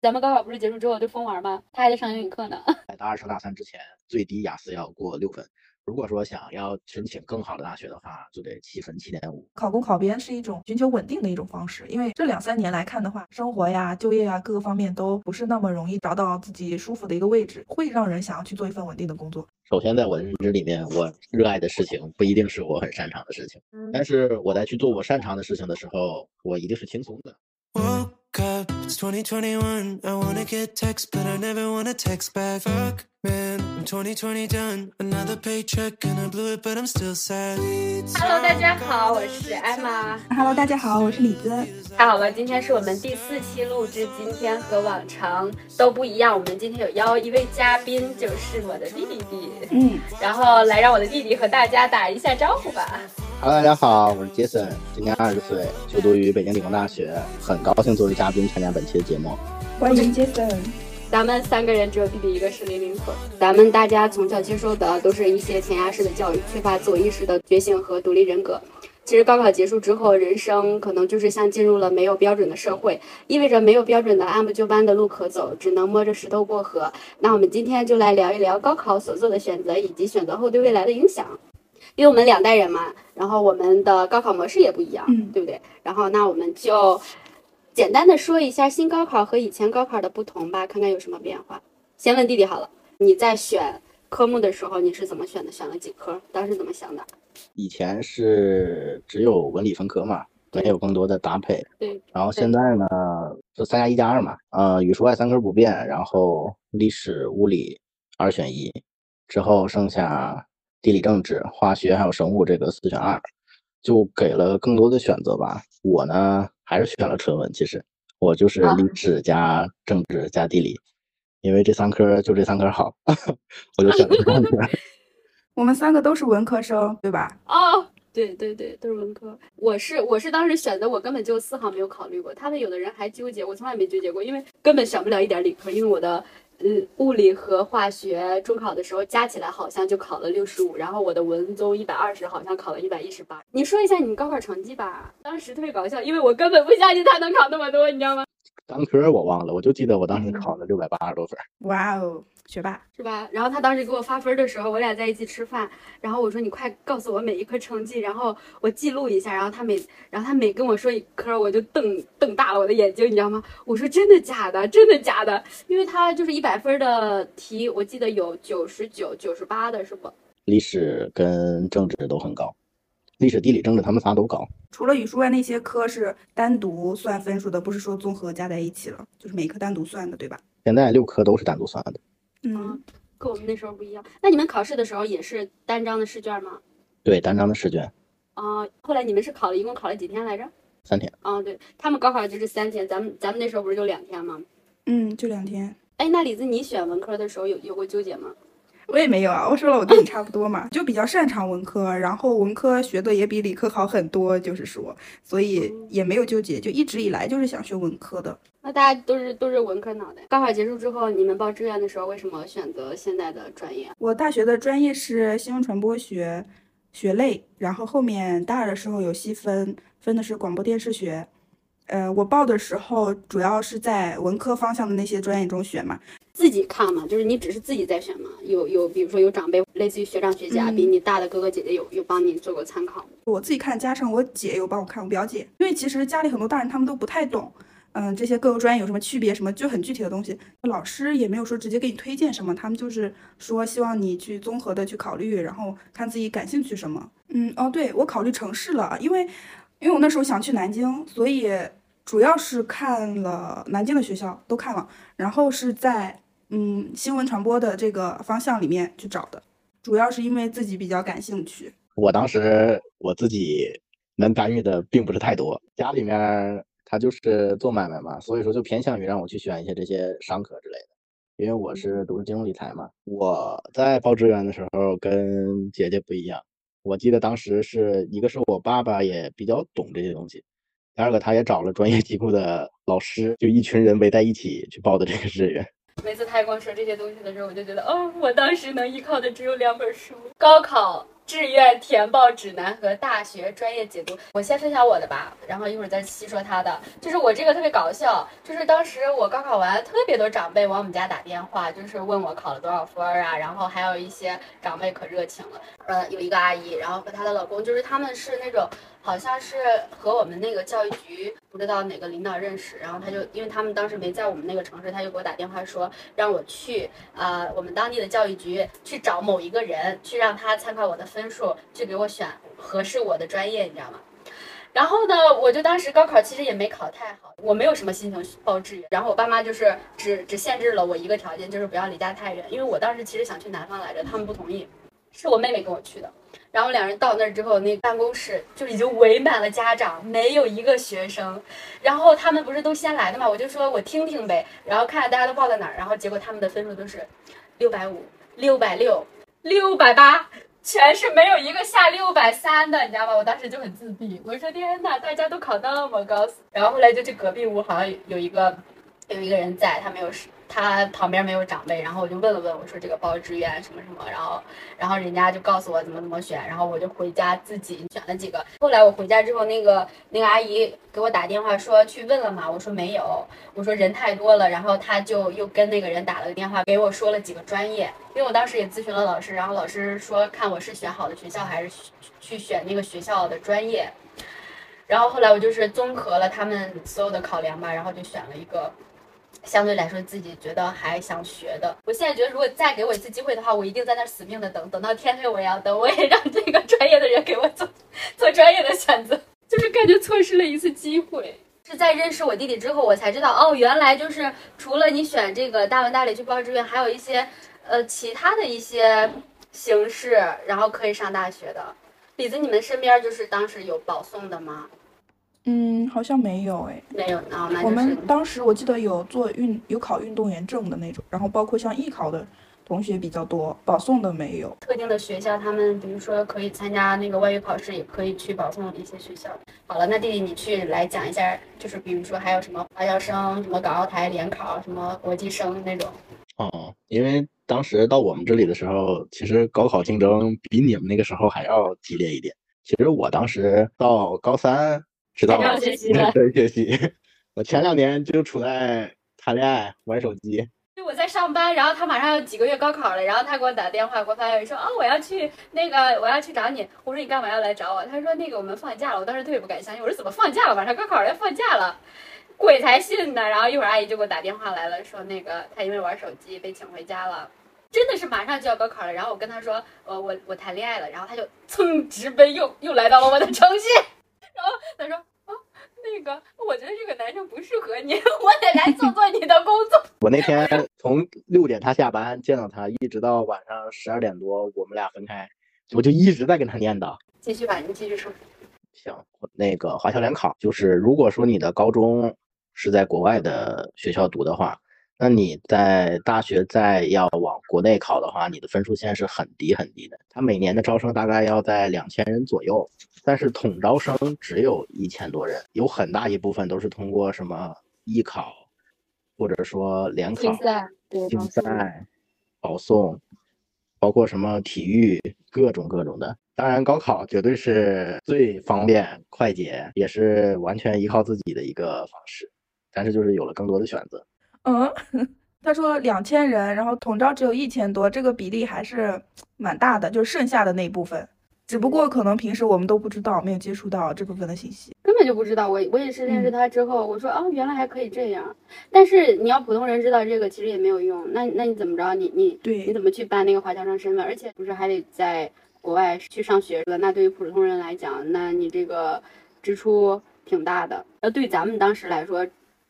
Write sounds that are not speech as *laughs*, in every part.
咱们高考不是结束之后就疯玩吗？他还在上英语课呢。*laughs* 在大二升大三之前，最低雅思要过六分。如果说想要申请更好的大学的话，就得七分七点五。考公考编是一种寻求稳定的一种方式，因为这两三年来看的话，生活呀、就业呀各个方面都不是那么容易找到自己舒服的一个位置，会让人想要去做一份稳定的工作。首先，在我的认知里面，我热爱的事情不一定是我很擅长的事情，但是我在去做我擅长的事情的时候，我一定是轻松的。It's 2021. I wanna get text, but I never wanna text back. Fuck, man, I'm 2020 done. Another paycheck and I blew it, but I'm still sad. Hello，大家好，我是艾玛。Hello，大家好，我是李子。太好了，今天是我们第四期录制，今天和往常都不一样。我们今天有邀一位嘉宾，就是我的弟弟。嗯，然后来让我的弟弟和大家打一下招呼吧。Hello，大家好，我是杰森，今年二十岁，就读于北京理工大学，很高兴作为嘉宾参加本期的节目。欢迎杰森。咱们三个人只有弟弟一个是零零后，咱们大家从小接受的都是一些填鸭式的教育，缺乏自我意识的觉醒和独立人格。其实高考结束之后，人生可能就是像进入了没有标准的社会，意味着没有标准的按部就班的路可走，只能摸着石头过河。那我们今天就来聊一聊高考所做的选择以及选择后对未来的影响。因为我们两代人嘛，然后我们的高考模式也不一样，嗯，对不对？然后那我们就简单的说一下新高考和以前高考的不同吧，看看有什么变化。先问弟弟好了，你在选科目的时候你是怎么选的？选了几科？当时怎么想的？以前是只有文理分科嘛，没有更多的搭配。对。然后现在呢，就三加一加二嘛，呃，语数外三科不变，然后历史、物理二选一，之后剩下。地理、政治、化学还有生物这个四选二，就给了更多的选择吧。我呢还是选了纯文，其实我就是历史加政治加地理，因为这三科就这三科好，*laughs* 我就选了这三科。*laughs* 我们三个都是文科生，对吧？哦，对对对，都是文科。我是我是当时选择，我根本就丝毫没有考虑过。他们有的人还纠结，我从来没纠结过，因为根本选不了一点理科，因为我的。嗯，物理和化学中考的时候加起来好像就考了六十五，然后我的文综一百二十，好像考了一百一十八。你说一下你高考成绩吧，当时特别搞笑，因为我根本不相信他能考那么多，你知道吗？单科我忘了，我就记得我当时考了六百八十多分。哇哦！学霸是吧？然后他当时给我发分的时候，我俩在一起吃饭，然后我说你快告诉我每一科成绩，然后我记录一下。然后他每，然后他每跟我说一科，我就瞪瞪大了我的眼睛，你知道吗？我说真的假的？真的假的？因为他就是一百分的题，我记得有九十九、九十八的是不？历史跟政治都很高，历史、地理、政治他们仨都高。除了语数外那些科是单独算分数的，不是说综合加在一起了，就是每科单独算的，对吧？现在六科都是单独算的。嗯，跟我们那时候不一样。那你们考试的时候也是单张的试卷吗？对，单张的试卷。啊，后来你们是考了一共考了几天来着？三天。啊，对他们高考就是三天，咱们咱们那时候不是就两天吗？嗯，就两天。哎，那李子，你选文科的时候有有过纠结吗？我也没有啊，我说了我跟你差不多嘛，就比较擅长文科，然后文科学的也比理科好很多，就是说，所以也没有纠结，就一直以来就是想学文科的。那大家都是都是文科脑袋。高考结束之后，你们报志愿的时候为什么选择现在的专业？我大学的专业是新闻传播学学类，然后后面大二的时候有细分，分的是广播电视学。呃，我报的时候主要是在文科方向的那些专业中选嘛。自己看嘛，就是你只是自己在选嘛？有有，比如说有长辈，类似于学长学姐啊，比你大的哥哥姐姐有有帮你做过参考。我自己看，加上我姐有帮我看，我表姐，因为其实家里很多大人他们都不太懂，嗯，这些各个专业有什么区别，什么就很具体的东西，老师也没有说直接给你推荐什么，他们就是说希望你去综合的去考虑，然后看自己感兴趣什么。嗯，哦，对我考虑城市了，因为因为我那时候想去南京，所以主要是看了南京的学校都看了，然后是在。嗯，新闻传播的这个方向里面去找的，主要是因为自己比较感兴趣。我当时我自己能干预的并不是太多，家里面他就是做买卖嘛，所以说就偏向于让我去选一些这些商科之类的。因为我是读金融理财嘛，我在报志愿的时候跟姐姐不一样。我记得当时是一个是我爸爸也比较懂这些东西，第二个他也找了专业机构的老师，就一群人围在一起去报的这个志愿。每次他跟我说这些东西的时候，我就觉得，哦，我当时能依靠的只有两本书。高考志愿填报指南和大学专业解读。我先分享我的吧，然后一会儿再细说他的。就是我这个特别搞笑，就是当时我高考完，特别多长辈往我们家打电话，就是问我考了多少分啊，然后还有一些长辈可热情了。呃，有一个阿姨，然后和她的老公，就是他们是那种。好像是和我们那个教育局不知道哪个领导认识，然后他就因为他们当时没在我们那个城市，他就给我打电话说让我去啊我们当地的教育局去找某一个人，去让他参考我的分数，去给我选合适我的专业，你知道吗？然后呢，我就当时高考其实也没考太好，我没有什么心情报志愿，然后我爸妈就是只只限制了我一个条件，就是不要离家太远，因为我当时其实想去南方来着，他们不同意，是我妹妹跟我去的。然后两人到那儿之后，那办公室就已经围满了家长，没有一个学生。然后他们不是都先来的嘛，我就说我听听呗。然后看看大家都报在哪儿，然后结果他们的分数都是六百五、六百六、六百八，全是没有一个下六百三的，你知道吗？我当时就很自闭，我说天呐，大家都考那么高。然后后来就去隔壁屋，好像有一个有一个人在，他没有他旁边没有长辈，然后我就问了问，我说这个报志愿什么什么，然后，然后人家就告诉我怎么怎么选，然后我就回家自己选了几个。后来我回家之后，那个那个阿姨给我打电话说去问了吗？我说没有，我说人太多了，然后他就又跟那个人打了个电话，给我说了几个专业，因为我当时也咨询了老师，然后老师说看我是选好的学校还是去选那个学校的专业，然后后来我就是综合了他们所有的考量吧，然后就选了一个。相对来说，自己觉得还想学的，我现在觉得，如果再给我一次机会的话，我一定在那死命的等，等到天黑我也要等，我也让这个专业的人给我做做专业的选择，就是感觉错失了一次机会。是在认识我弟弟之后，我才知道，哦，原来就是除了你选这个大文大理去报志愿，还有一些呃其他的一些形式，然后可以上大学的。李子，你们身边就是当时有保送的吗？嗯，好像没有哎，没有啊。我们当时我记得有做运有考运动员证的那种，然后包括像艺考的同学比较多，保送的没有。特定的学校，他们比如说可以参加那个外语考试，也可以去保送一些学校。好了，那弟弟你去来讲一下，就是比如说还有什么华侨生、什么港澳台联考、什么国际生那种。哦，因为当时到我们这里的时候，其实高考竞争比你们那个时候还要激烈一点。其实我当时到高三。知道了，学习 *laughs* 对学习。我前两年就处在谈恋爱、玩手机。就我在上班，然后他马上要几个月高考了，然后他给我打电话，给我发消息说：“哦，我要去那个，我要去找你。”我说：“你干嘛要来找我？”他说：“那个我们放假了。”我当时特别不敢相信，我说：“怎么放假了？马上高考了，要放假了？鬼才信呢！”然后一会儿阿姨就给我打电话来了，说那个他因为玩手机被请回家了，真的是马上就要高考了。然后我跟他说：“呃，我我谈恋爱了。”然后他就蹭直奔又又来到了我的城市，然后他说啊。那个，我觉得这个男生不适合你，*laughs* 我得来做做你的工作。我那天从六点他下班见到他，一直到晚上十二点多，我们俩分开，我就一直在跟他念叨。继续吧，你继续说。行，那个华侨联考就是，如果说你的高中是在国外的学校读的话，那你在大学再要往国内考的话，你的分数线是很低很低的。它每年的招生大概要在两千人左右。但是统招生只有一千多人，有很大一部分都是通过什么艺考，或者说联考、竞赛、保送，包括什么体育，各种各种的。当然，高考绝对是最方便、快捷，也是完全依靠自己的一个方式。但是就是有了更多的选择。嗯，他说两千人，然后统招只有一千多，这个比例还是蛮大的，就是剩下的那一部分。只不过可能平时我们都不知道，没有接触到这部分的信息，根本就不知道。我我也是认识他之后，我说哦，原来还可以这样。但是你要普通人知道这个，其实也没有用。那那你怎么着？你你对，你怎么去办那个华侨生身份？而且不是还得在国外去上学的？那对于普通人来讲，那你这个支出挺大的。那对咱们当时来说。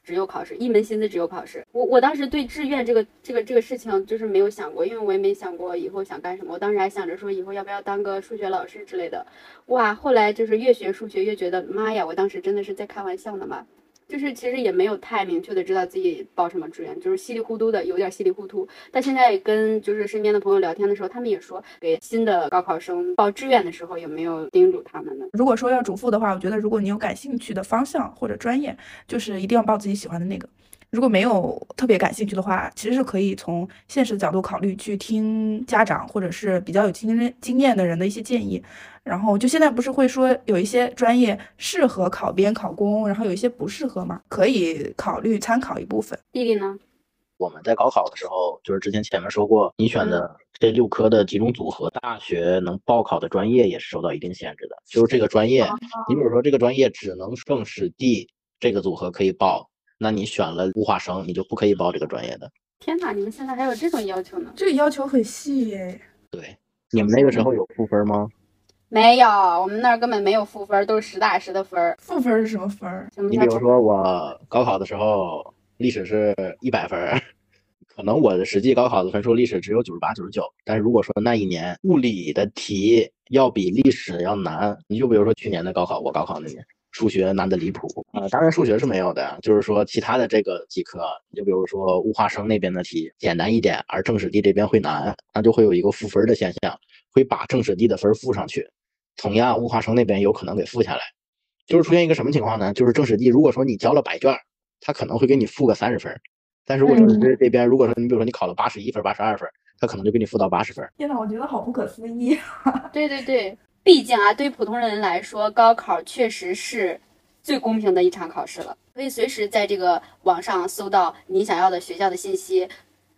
只有考试，一门心思只有考试。我我当时对志愿这个这个这个事情就是没有想过，因为我也没想过以后想干什么。我当时还想着说以后要不要当个数学老师之类的。哇，后来就是越学数学越觉得，妈呀，我当时真的是在开玩笑呢嘛。就是其实也没有太明确的知道自己报什么志愿，就是稀里糊涂的，有点稀里糊涂。但现在跟就是身边的朋友聊天的时候，他们也说，给新的高考生报志愿的时候有没有叮嘱他们呢？如果说要嘱咐的话，我觉得如果你有感兴趣的方向或者专业，就是一定要报自己喜欢的那个。如果没有特别感兴趣的话，其实是可以从现实的角度考虑，去听家长或者是比较有经经验的人的一些建议。然后就现在不是会说有一些专业适合考编考公，然后有一些不适合吗，可以考虑参考一部分。弟弟呢？我们在高考的时候，就是之前前面说过，你选的这六科的几种组合，大学能报考的专业也是受到一定限制的。就是这个专业，你比如说这个专业只能政史地这个组合可以报，那你选了物化生，你就不可以报这个专业的。天哪，你们现在还有这种要求呢？这个要求很细耶。对，你们那个时候有赋分吗？没有，我们那儿根本没有赋分，都是实打实的分儿。赋分是什么分儿？你比如说我高考的时候。历史是一百分，可能我的实际高考的分数历史只有九十八、九十九。但是如果说那一年物理的题要比历史要难，你就比如说去年的高考，我高考那年数学难的离谱啊！当然数学是没有的，就是说其他的这个几科，就比如说物化生那边的题简单一点，而政史地这边会难，那就会有一个赋分的现象，会把政史地的分赋上去，同样物化生那边有可能给赋下来。就是出现一个什么情况呢？就是政史地，如果说你交了白卷。他可能会给你负个三十分，但是如果说这这边如果说你比如说你考了八十一分、八十二分，他可能就给你负到八十分。天呐，我觉得好不可思议。*laughs* 对对对，毕竟啊，对于普通人来说，高考确实是最公平的一场考试了。可以随时在这个网上搜到你想要的学校的信息，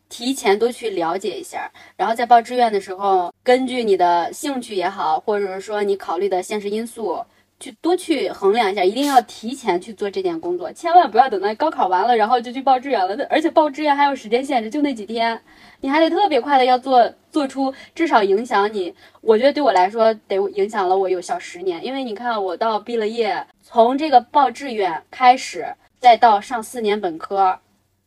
提前多去了解一下，然后在报志愿的时候，根据你的兴趣也好，或者是说你考虑的现实因素。去多去衡量一下，一定要提前去做这件工作，千万不要等到高考完了，然后就去报志愿了。而且报志愿还有时间限制，就那几天，你还得特别快的要做做出至少影响你。我觉得对我来说，得影响了我有小十年，因为你看我到毕了业，从这个报志愿开始，再到上四年本科，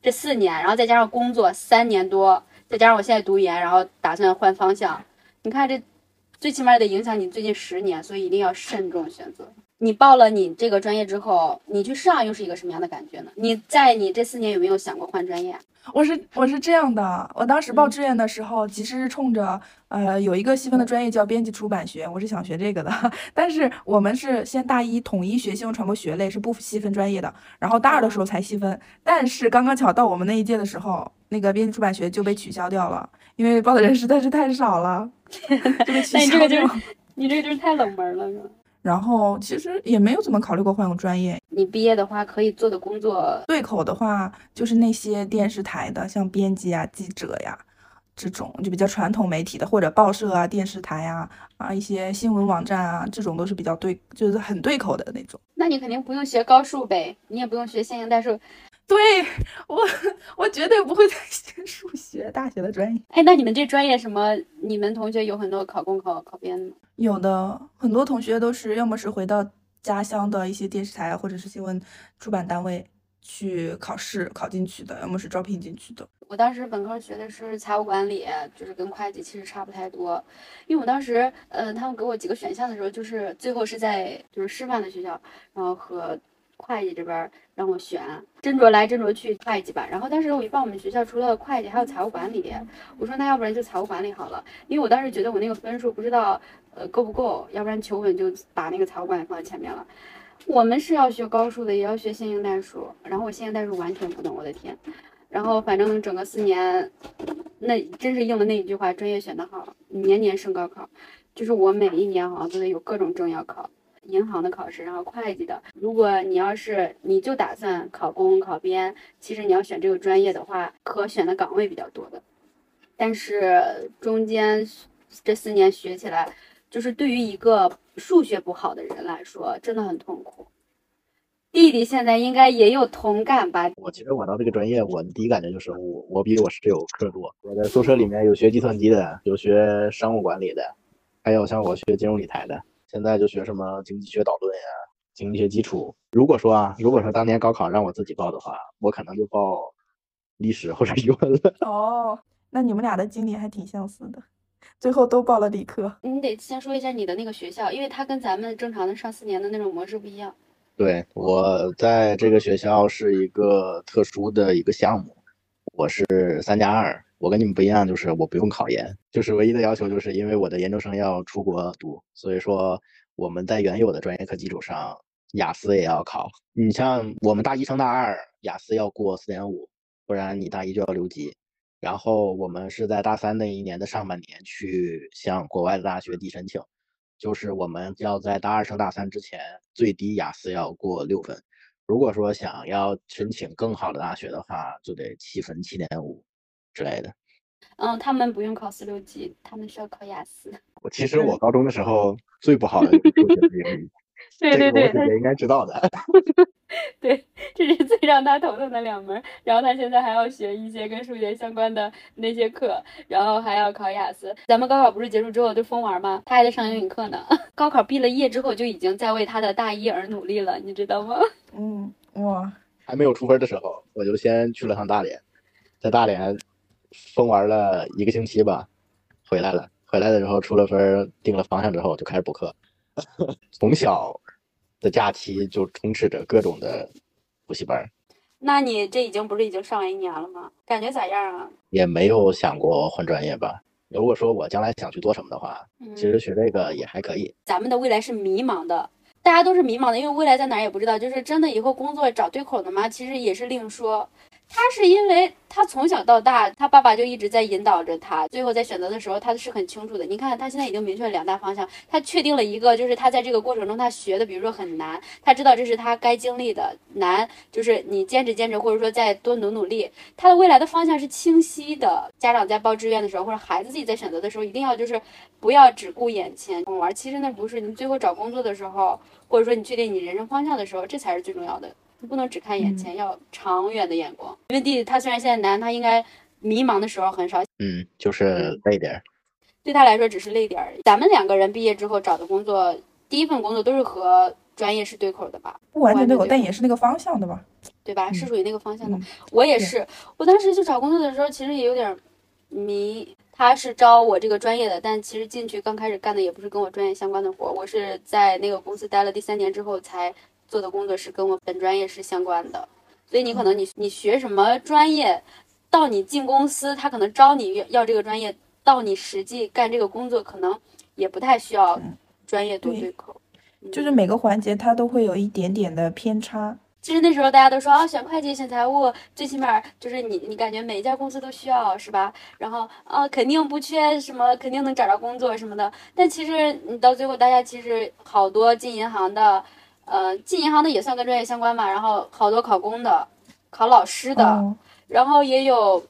这四年，然后再加上工作三年多，再加上我现在读研，然后打算换方向，你看这。最起码得影响你最近十年，所以一定要慎重选择。你报了你这个专业之后，你去上又是一个什么样的感觉呢？你在你这四年有没有想过换专业？我是我是这样的，我当时报志愿的时候，其实是冲着呃有一个细分的专业叫编辑出版学，我是想学这个的。*laughs* 但是我们是先大一统一学新闻传播学类，是不细分专业的，然后大二的时候才细分。但是刚刚巧到我们那一届的时候，那个编辑出版学就被取消掉了，因为报的人实在是太少了。*laughs* 那你这个就是，你这个就是太冷门了，是吧？然后其实也没有怎么考虑过换个专业。你毕业的话，可以做的工作对口的话，就是那些电视台的，像编辑啊、记者呀这种，就比较传统媒体的，或者报社啊、电视台啊啊一些新闻网站啊，这种都是比较对，就是很对口的那种。那你肯定不用学高数呗，你也不用学线性代数。对我，我绝对不会再学数学，大学的专业。哎，那你们这专业什么？你们同学有很多考公考考编的吗？有的，很多同学都是要么是回到家乡的一些电视台或者是新闻出版单位去考试考进去的，要么是招聘进去的。我当时本科学的是财务管理，就是跟会计其实差不太多。因为我当时，呃，他们给我几个选项的时候，就是最后是在就是师范的学校，然后和。会计这边让我选，斟酌来斟酌去，会计吧。然后当时我一报我们学校除了会计还有财务管理，我说那要不然就财务管理好了，因为我当时觉得我那个分数不知道呃够不够，要不然求稳就把那个财务管理放在前面了。我们是要学高数的，也要学线性代数，然后我线性代数完全不懂，我的天。然后反正整个四年，那真是应了那一句话，专业选的好，年年升高考。就是我每一年好像都得有各种证要考。银行的考试，然后会计的。如果你要是你就打算考公考编，其实你要选这个专业的话，可选的岗位比较多的。但是中间这四年学起来，就是对于一个数学不好的人来说，真的很痛苦。弟弟现在应该也有同感吧？我其实我到这个专业，我第一感觉就是我我比我室友课多。我在宿舍里面有学计算机的，有学商务管理的，还有像我学金融理财的。现在就学什么经济学导论呀，经济学基础。如果说啊，如果说当年高考让我自己报的话，我可能就报历史或者语文了。*laughs* 哦，那你们俩的经历还挺相似的，最后都报了理科。你得先说一下你的那个学校，因为它跟咱们正常的上四年的那种模式不一样。对我在这个学校是一个特殊的一个项目，我是三加二。我跟你们不一样，就是我不用考研，就是唯一的要求，就是因为我的研究生要出国读，所以说我们在原有的专业课基础上雅思也要考。你像我们大一升大二，雅思要过四点五，不然你大一就要留级。然后我们是在大三那一年的上半年去向国外的大学递申请，就是我们要在大二升大三之前，最低雅思要过六分。如果说想要申请更好的大学的话，就得七分、七点五之类的。嗯，他们不用考四六级，他们需要考雅思。我其实我高中的时候最不好的就是数学和英语，对对对，这个我姐姐应该知道的。*laughs* 对，这是最让他头疼的两门。然后他现在还要学一些跟数学相关的那些课，然后还要考雅思。咱们高考不是结束之后就疯玩吗？他还在上英语课呢。*laughs* 高考毕了业之后就已经在为他的大一而努力了，你知道吗？嗯，哇，还没有出分的时候，我就先去了趟大连，在大连疯玩了一个星期吧，回来了。回来的时候出了分，定了方向之后就开始补课。*laughs* 从小的假期就充斥着各种的补习班，那你这已经不是已经上完一年了吗？感觉咋样啊？也没有想过换专业吧。如果说我将来想去做什么的话，嗯其实学这个也还可以。咱们的未来是迷茫的，大家都是迷茫的，因为未来在哪儿也不知道。就是真的以后工作找对口的吗？其实也是另说。他是因为他从小到大，他爸爸就一直在引导着他，最后在选择的时候，他是很清楚的。你看，他现在已经明确了两大方向，他确定了一个，就是他在这个过程中他学的，比如说很难，他知道这是他该经历的难，就是你坚持坚持，或者说再多努努力，他的未来的方向是清晰的。家长在报志愿的时候，或者孩子自己在选择的时候，一定要就是不要只顾眼前玩。其实那不是你最后找工作的时候，或者说你确定你人生方向的时候，这才是最重要的。你不能只看眼前，要长远的眼光。因为弟弟他虽然现在难，他应该迷茫的时候很少，嗯，就是累点儿。对他来说只是累点儿。咱们两个人毕业之后找的工作，第一份工作都是和专业是对口的吧？不完全对口，但也是那个方向的吧？对吧？嗯是属于那个方向的。嗯我也是，我当时去找工作的时候，其实也有点迷。他是招我这个专业的，但其实进去刚开始干的也不是跟我专业相关的活儿，我是在那个公司待了第三年之后才做的工作是跟我本专业是相关的。所以你可能你你学什么专业，到你进公司，他可能招你要要这个专业，到你实际干这个工作，可能也不太需要嗯专业多对对口。就是每个环节它都会有一点点的偏差。其实那时候大家都说啊，选会计、选财务，最起码就是你，你感觉每一家公司都需要，是吧？然后啊，肯定不缺什么，肯定能找着工作什么的。但其实你到最后，大家其实好多进银行的，呃，进银行的也算跟专业相关嘛。然后好多考公的，考老师的，哦然后也有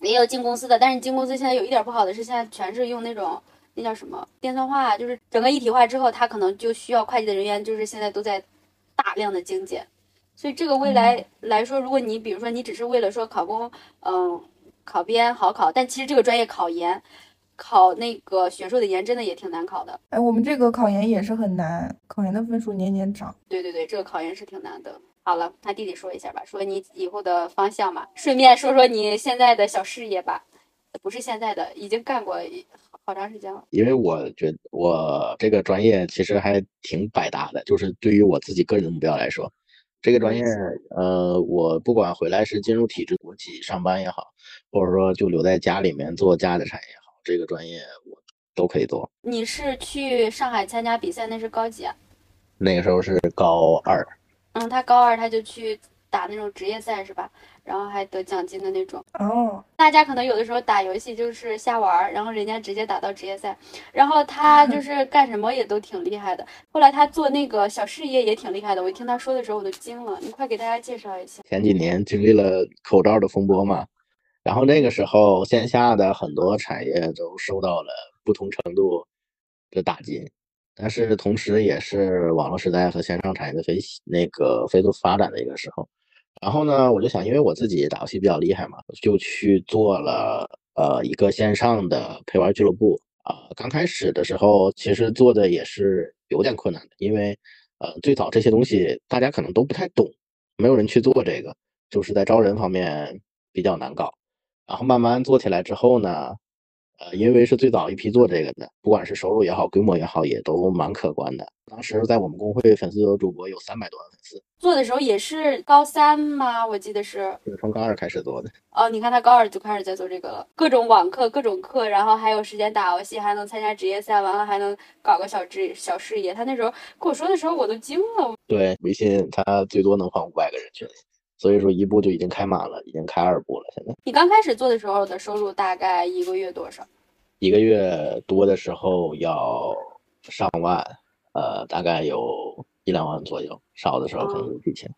也有进公司的，但是进公司现在有一点不好的是，现在全是用那种那叫什么电算化，就是整个一体化之后，它可能就需要会计的人员，就是现在都在大量的精简。所以这个未来来说，如果你比如说你只是为了说考公，嗯，考编好考，但其实这个专业考研，考那个学硕的研真的也挺难考的。哎，我们这个考研也是很难，考研的分数年年涨。对对对，这个考研是挺难的。好了，那弟弟说一下吧，说你以后的方向嘛，顺便说说你现在的小事业吧，不是现在的，已经干过好长时间了。因为我觉得我这个专业其实还挺百搭的，就是对于我自己个人的目标来说，这个专业，呃，我不管回来是进入体制国企上班也好，或者说就留在家里面做家的产业也好，这个专业我都可以做。你是去上海参加比赛，那是高几啊？那个时候是高二，嗯，他高二他就去打那种职业赛是吧？然后还得奖金的那种。哦，大家可能有的时候打游戏就是瞎玩儿，然后人家直接打到职业赛，然后他就 *laughs* 是干什么也都挺厉害的。后来他做那个小事业也挺厉害的，我一听他说的时候我都惊了。你快给大家介绍一下。前几年经历了口罩的风波嘛，然后那个时候线下的很多产业都受到了不同程度的打击，但是同时也是网络时代和线上产业的飞那个飞速发展的一个时候。然后呢，我就想，因为我自己打游戏比较厉害嘛，就去做了呃一个线上的陪玩俱乐部啊、刚开始的时候，其实做的也是有点困难的，因为呃最早这些东西大家可能都不太懂，没有人去做这个，就是在招人方面比较难搞。然后慢慢做起来之后呢，呃，因为是最早一批做这个的，不管是收入也好，规模也好，也都蛮可观的。当时在我们公会粉丝有主播有三百多万粉丝，做的时候也是高三吗？我记得是。就是从高二开始做的。哦，你看他高二就开始在做这个了，各种网课、各种课，然后还有时间打游戏，还能参加职业赛，完了还能搞个小职小事业。他那时候跟我说的时候，我都惊了。对，微信他最多能放五百个人群，所以说一部就已经开满了，已经开二部了。现在你刚开始做的时候的收入大概一个月多少？一个月多的时候要上万，呃，大概有一两万左右；少的时候可能有几千。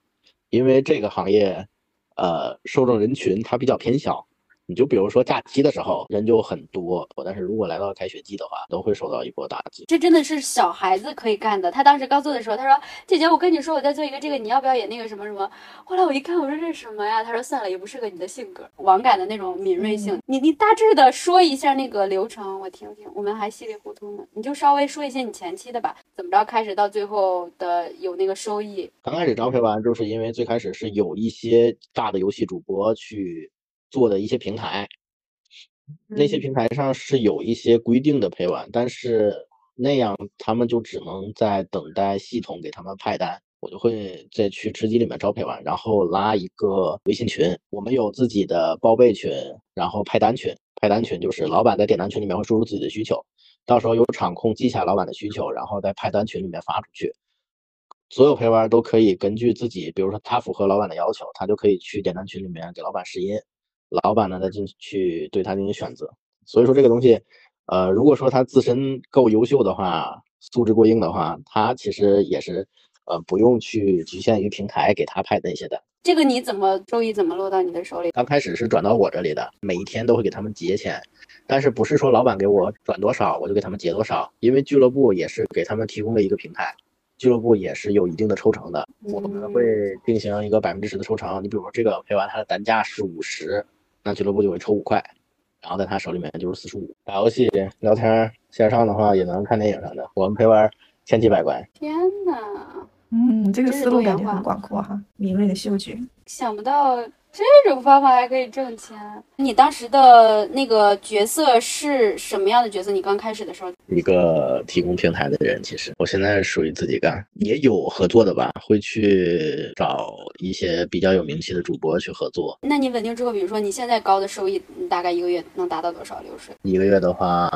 因为这个行业，呃，受众人群它比较偏小。你就比如说假期的时候人就很多，但是如果来到开学季的话，都会受到一波打击。这真的是小孩子可以干的。他当时刚做的时候，他说：“姐姐，我跟你说，我在做一个这个，你要不要也那个什么什么？”后来我一看，我说这是什么呀？他说：“算了，也不适合你的性格，网感的那种敏锐性。你你大致的说一下那个流程，我听听。我们还稀里糊涂呢，你就稍微说一些你前期的吧，怎么着开始到最后的有那个收益。刚开始招聘完，就是因为最开始是有一些大的游戏主播去做的一些平台。那些平台上是有一些规定的陪玩，但是那样他们就只能在等待系统给他们派单。我就会再去吃鸡里面招陪玩，然后拉一个微信群，我们有自己的报备群，然后派单群。派单群就是老板在点单群里面会输入自己的需求，到时候有场控记下老板的需求，然后在派单群里面发出去。所有陪玩都可以根据自己，比如说他符合老板的要求，他就可以去点单群里面给老板试音。老板呢，再进去对他进行选择。所以说这个东西，呃，如果说他自身够优秀的话，素质过硬的话，他其实也是，呃，不用去局限于平台给他派的那些单。这个你怎么收益怎么落到你的手里？刚开始是转到我这里的，每一天都会给他们结钱，但是不是说老板给我转多少我就给他们结多少，因为俱乐部也是给他们提供了一个平台，俱乐部也是有一定的抽成的，我们会进行一个百分之十的抽成。你比如说这个陪玩它的单价是五十。那俱乐部就会抽五块，然后在他手里面就是四十五。打游戏、聊天，线上的话也能看电影啥的。我们陪玩千奇百怪。天哪，嗯，这个思路感觉很广阔哈，敏锐的嗅觉。想不到这种方法还可以挣钱。你当时的那个角色是什么样的角色？你刚开始的时候，一个提供平台的人，其实我现在属于自己干，也有合作的吧，会去找一些比较有名气的主播去合作。那你稳定之后，比如说你现在高的收益，你大概一个月能达到多少流水？一个月的话，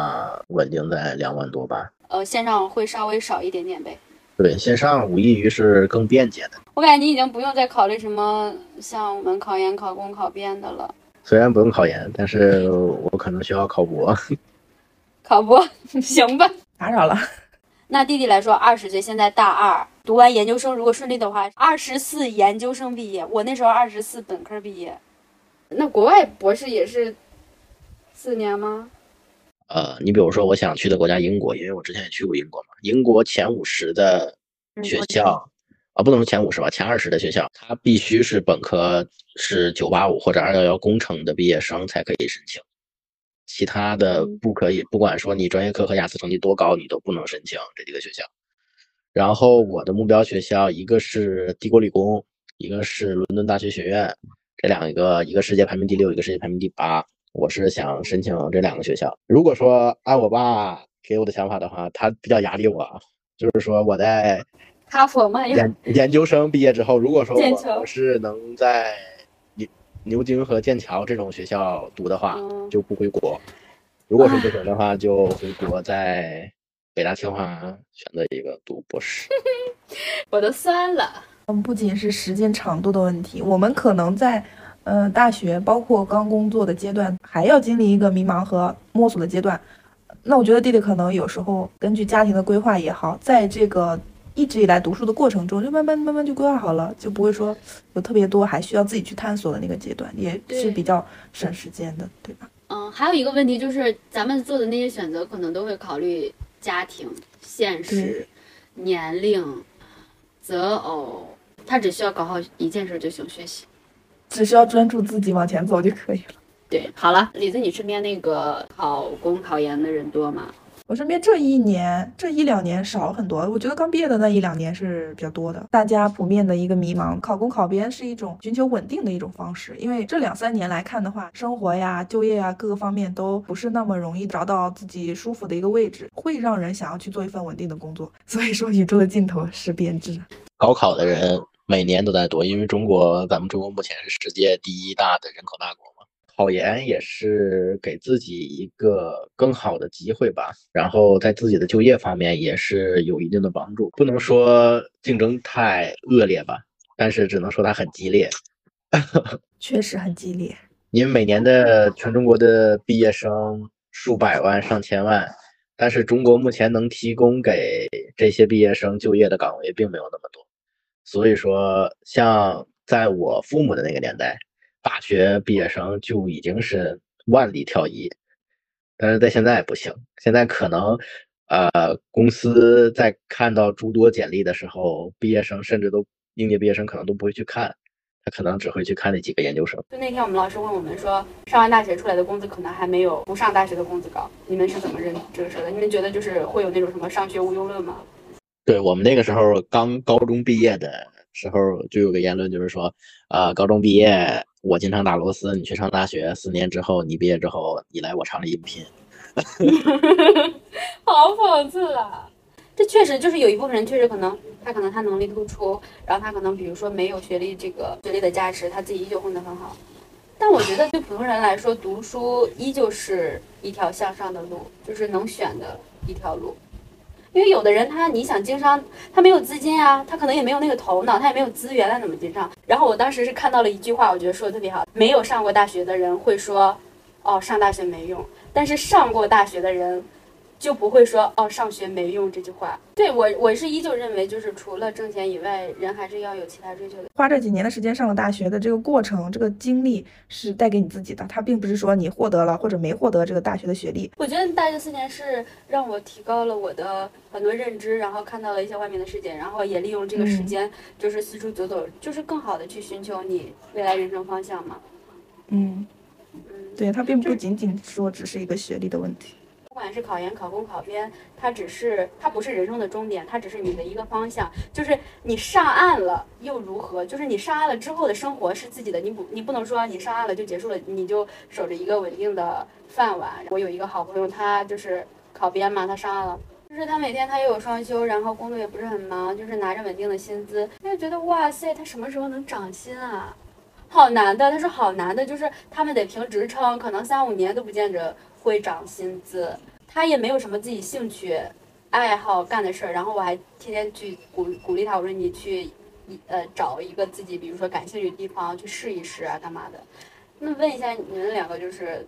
稳定在两万多吧。呃，线上会稍微少一点点呗。对，线上无异于是更便捷的。我感觉你已经不用再考虑什么像我们考研、考公、考编的了。虽然不用考研，但是我可能需要考博。*laughs* 考博 *laughs* 行吧？打扰了，那弟弟来说，二十岁，现在大二，读完研究生，如果顺利的话，二十四研究生毕业。我那时候二十四本科毕业。那国外博士也是四年吗？呃，你比如说，我想去的国家英国，因为我之前也去过英国嘛。英国前五十的学嗯校，啊，不能说前五十吧，前二十的学校，它必须是本科是九八五或者二幺幺工程的毕业生才可以申请，其他的嗯不可以。不管说你专业课和雅思成绩多高，你都不能申请这几个学校。然后我的目标学校，一个是帝国理工，一个是伦敦大学学院，这两个，一个世界排名第六，一个世界排名第八。我是想申请这两个学校。如果说按我爸给我的想法的话，他比较压力我，啊，就是说我在哈佛嘛？研研究生毕业之后，如果说我我是能在牛牛津和剑桥这种学校读的话，嗯就不回国；如果是不行的话，就回国在北大清华选择一个读博士。*laughs* 我都酸了。嗯，不仅是时间长度的问题，我们可能在呃大学，包括刚工作的阶段，还要经历一个迷茫和摸索的阶段。那我觉得弟弟可能有时候根据家庭的规划也好，在这个一直以来读书的过程中，就慢慢慢慢就规划好了，就不会说有特别多还需要自己去探索的那个阶段，也是比较省时间的，对吧？嗯，还有一个问题就是，咱们做的那些选择可能都会考虑家庭、现实、年龄、择偶。他只需要搞好一件事就行，学习。只需要专注自己往前走就可以了。对，好了，李子，你身边那个考公考研的人多吗？我身边这一年、这一两年少很多，我觉得刚毕业的那一两年是比较多的。大家普遍的一个迷茫，考公考编是一种寻求稳定的一种方式，因为这两三年来看的话，生活呀、就业呀各个方面都不是那么容易找到自己舒服的一个位置，会让人想要去做一份稳定的工作。所以说，宇宙的尽头是编制。*laughs* 高考的人每年都在多，因为中国咱们中国目前是世界第一大的人口大国嘛。考研也是给自己一个更好的机会吧，然后在自己的就业方面也是有一定的帮助。不能说竞争太恶劣吧，但是只能说它很激烈。*laughs* 确实很激烈，因为每年的全中国的毕业生数百万、上千万，但是中国目前能提供给这些毕业生就业的岗位并没有那么多，所以说，像在我父母的那个年代。大学毕业生就已经是万里挑一，但是在现在不行。现在可能，呃，公司在看到诸多简历的时候，毕业生甚至都应届毕业生可能都不会去看，他可能只会去看那几个研究生。就那天我们老师问我们说，上完大学出来的工资可能还没有不上大学的工资高，你们是怎么认这个事的？你们觉得就是会有那种什么上学无忧论吗？对我们那个时候刚高中毕业的时候，就有个言论，就是说，呃，高中毕业。我经常打螺丝，你去上大学，四年之后你毕业之后，你来我厂里应聘，*laughs* 好讽刺啊！这确实就是有一部分人确实可能他可能他能力突出，然后他可能比如说没有学历这个学历的加持，他自己依旧混得很好。但我觉得对普通人来说，读书依旧是一条向上的路，就是能选的一条路。因为有的人他你想经商，他没有资金啊，他可能也没有那个头脑，他也没有资源，他怎么经商？然后我当时是看到了一句话，我觉得说的特别好，没有上过大学的人会说，哦，上大学没用，但是上过大学的人。就不会说哦，上学没用这句话。对我，我是依旧认为，就是除了挣钱以外，人还是要有其他追求的。花这几年的时间上了大学的这个过程，这个经历是带给你自己的，它并不是说你获得了或者没获得这个大学的学历。我觉得大学四年是让我提高了我的很多认知，然后看到了一些外面的世界，然后也利用这个时间就是四处走走，就是更好的去寻求你未来人生方向嘛。嗯嗯，对，它并不仅仅说只是一个学历的问题。不管是考研、考公、考编，它只是它不是人生的终点，它只是你的一个方向。就是你上岸了又如何？就是你上岸了之后的生活是自己的，你不你不能说你上岸了就结束了，你就守着一个稳定的饭碗。我有一个好朋友，他就是考编嘛，他上岸了，就是他每天他又有双休，然后工作也不是很忙，就是拿着稳定的薪资，他就觉得哇塞，他什么时候能涨薪啊？好难的，他说好难的，就是他们得评职称，可能三五年都不见着。会涨薪资，他也没有什么自己兴趣爱好干的事儿，然后我还天天去鼓鼓励他，我说你去呃找一个自己比如说感兴趣的地方去试一试啊，干嘛的？那问一下你们两个就是，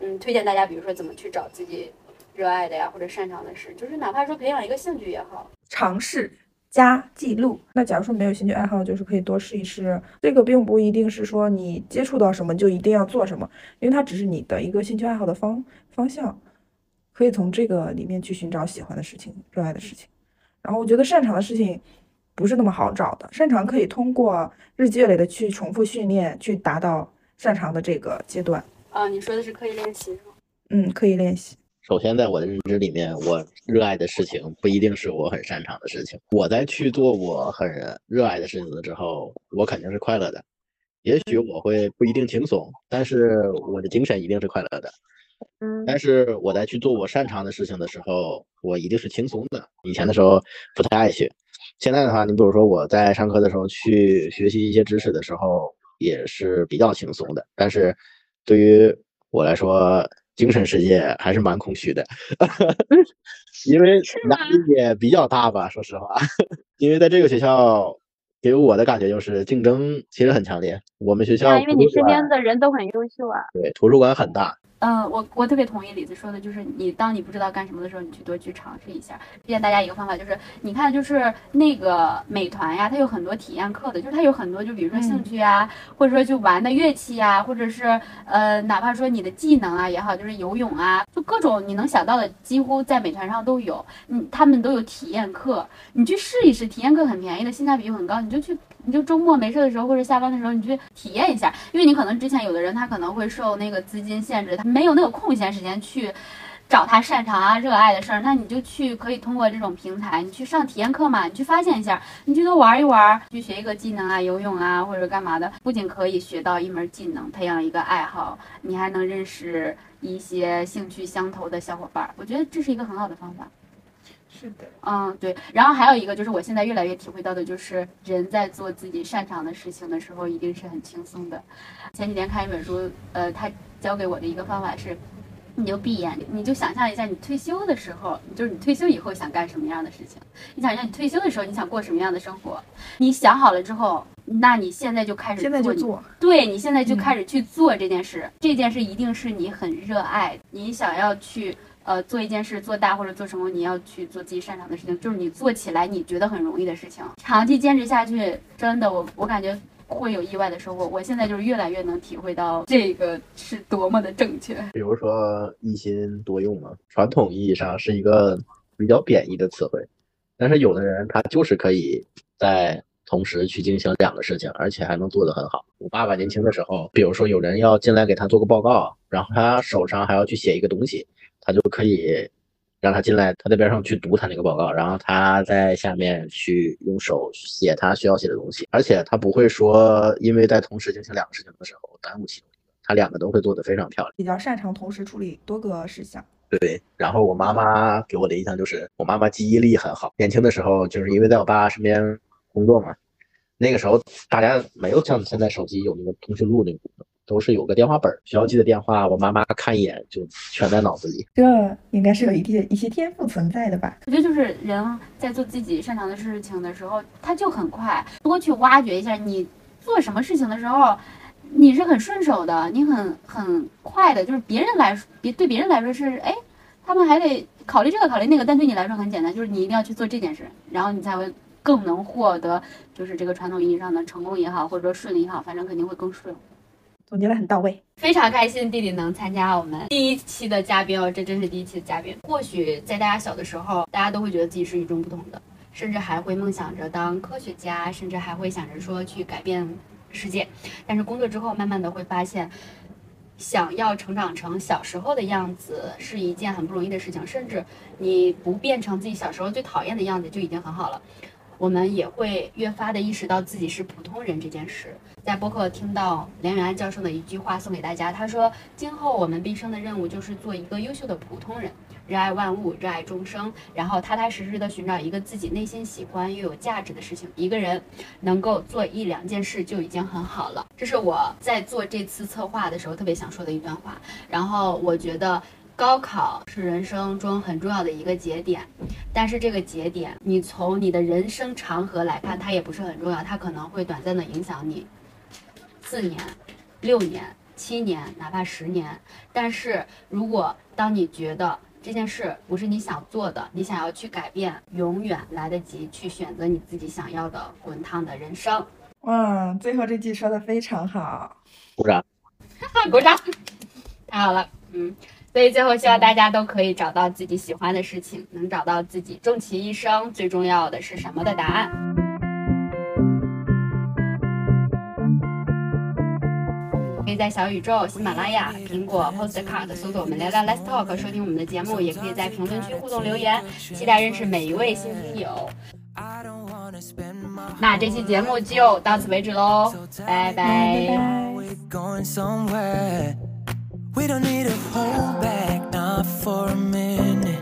嗯，推荐大家比如说怎么去找自己热爱的呀或者擅长的事，就是哪怕说培养一个兴趣也好，尝试。加记录。那假如说没有兴趣爱好，就是可以多试一试。这个并不一定是说你接触到什么就一定要做什么，因为它只是你的一个兴趣爱好的方方向，可以从这个里面去寻找喜欢的事情、热爱的事情。然后我觉得擅长的事情不是那么好找的，擅长可以通过日积月累的去重复训练，去达到擅长的这个阶段。啊，你说的是刻意练习是吗？嗯，刻意练习。首先，在我的认知里面，我热爱的事情不一定是我很擅长的事情。我在去做我很热爱的事情的时候，我肯定是快乐的。也许我会不一定轻松，但是我的精神一定是快乐的。嗯。但是我在去做我擅长的事情的时候，我一定是轻松的。以前的时候不太爱学，现在的话，你比如说我在上课的时候去学习一些知识的时候，也是比较轻松的。但是对于我来说，精神世界还是蛮空虚的，因为压力也比较大吧。说实话，*laughs* 因为在这个学校，给我的感觉就是竞争其实很强烈。我们学校因为你身边的人都很优秀啊。对，图书馆很大。嗯，我我特别同意李子说的，就是你当你不知道干什么的时候，你去多去尝试一下。推荐大家一个方法，就是你看，就是那个美团呀，它有很多体验课的，就是它有很多，就比如说兴趣啊，或者说就玩的乐器啊，或者是呃，哪怕说你的技能啊也好，就是游泳啊，就各种你能想到的，几乎在美团上都有。嗯，他们都有体验课，你去试一试，体验课很便宜的，性价比又很高，你就去。你就周末没事的时候，或者下班的时候，你去体验一下，因为你可能之前有的人他可能会受那个资金限制，他没有那个空闲时间去。找他擅长啊、热爱的事儿，那你就去可以通过这种平台，你去上体验课嘛，你去发现一下，你去多玩一玩，去学一个技能啊，游泳啊或者干嘛的，不仅可以学到一门技能，培养一个爱好，你还能认识一些兴趣相投的小伙伴儿。我觉得这是一个很好的方法。是的，嗯，对。然后还有一个就是我现在越来越体会到的，就是人在做自己擅长的事情的时候，一定是很轻松的。前几天看一本书，呃，他教给我的一个方法是，你就闭眼，你就想象一下你退休的时候，就是你退休以后想干什么样的事情。你想象你退休的时候你想过什么样的生活，你想好了之后，那你现在就开始现在就你做，对你现在就开始去做这件事，这件事一定是你很热爱，你想要去呃做一件事做大或者做成功，你要去做自己擅长的事情，就是你做起来你觉得很容易的事情，长期坚持下去，真的我我感觉会有意外的收获。我现在就是越来越能体会到这个是多么的正确。比如说一心多用嘛，传统意义上是一个比较贬义的词汇，但是有的人他就是可以在同时去进行两个事情，而且还能做得很好。我爸爸年轻的时候，比如说有人要进来给他做个报告，然后他手上还要去写一个东西，他就可以让他进来，他在边上去读他那个报告，然后他在下面去用手写他需要写的东西，而且他不会说因为在同时进行两个事情的时候耽误其中一个，他两个都会做得非常漂亮。比较擅长同时处理多个事项。对，然后我妈妈给我的印象就是，我妈妈记忆力很好。年轻的时候，就是因为在我爸身边工作嘛，那个时候大家没有像现在手机有那个通讯录那个功能，都是有个电话本儿，需要记的电话，我妈妈看一眼就全在脑子里。这应该是有一定一些天赋存在的吧？我觉得就是人在做自己擅长的事情的时候，他就很快，多去挖掘一下你做什么事情的时候，你是很顺手的，你很很快的，就是别人来说，别对别人来说是哎，他们还得考虑这个考虑那个，但对你来说很简单，就是你一定要去做这件事，然后你才会更能获得就是这个传统意义上的成功也好，或者说顺利也好，反正肯定会更顺。总结的很到位。非常开心弟弟能参加我们第一期的嘉宾哦，这真是第一期的嘉宾。或许在大家小的时候，大家都会觉得自己是与众不同的，甚至还会梦想着当科学家，甚至还会想着说去改变世界。但是工作之后，慢慢的会发现，想要成长成小时候的样子是一件很不容易的事情，甚至你不变成自己小时候最讨厌的样子就已经很好了。我们也会越发的意识到自己是普通人这件事。在播客听到梁永安教授的一句话送给大家，他说：“今后我们毕生的任务就是做一个优秀的普通人，热爱万物，热爱众生，然后踏踏实实的寻找一个自己内心喜欢又有价值的事情。一个人能够做一两件事就已经很好了。”这是我在做这次策划的时候特别想说的一段话。然后我觉得。高考是人生中很重要的一个节点，但是这个节点，你从你的人生长河来看，它也不是很重要，它可能会短暂的影响你四年、六年、七年，哪怕十年。但是如果当你觉得这件事不是你想做的，你想要去改变，永远来得及去选择你自己想要的滚烫的人生。哇，最后这句说的非常好。鼓掌。*laughs* 鼓掌，太好了，嗯。所以最后希望大家都可以找到自己喜欢的事情，能找到自己终其一生最重要的是什么的答案。可以在小宇宙、喜马拉雅、苹果 Postcard 搜索我们聊聊 Let's Talk，收听我们的节目，也可以在评论区互动留言，期待认识每一位新听友。那这期节目就到此为止喽，拜拜。going somewhere. We don't need to hold back, not for a minute.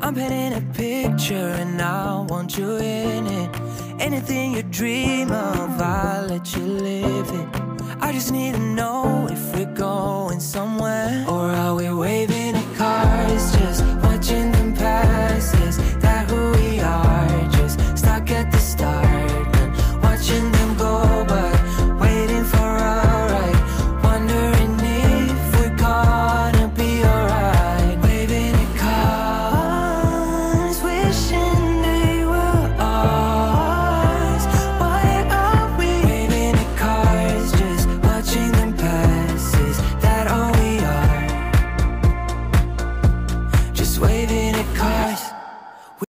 I'm painting a picture and I want you in it. Anything you dream of, I'll let you live it. I just need to know if we're going somewhere or are we waving at cars just.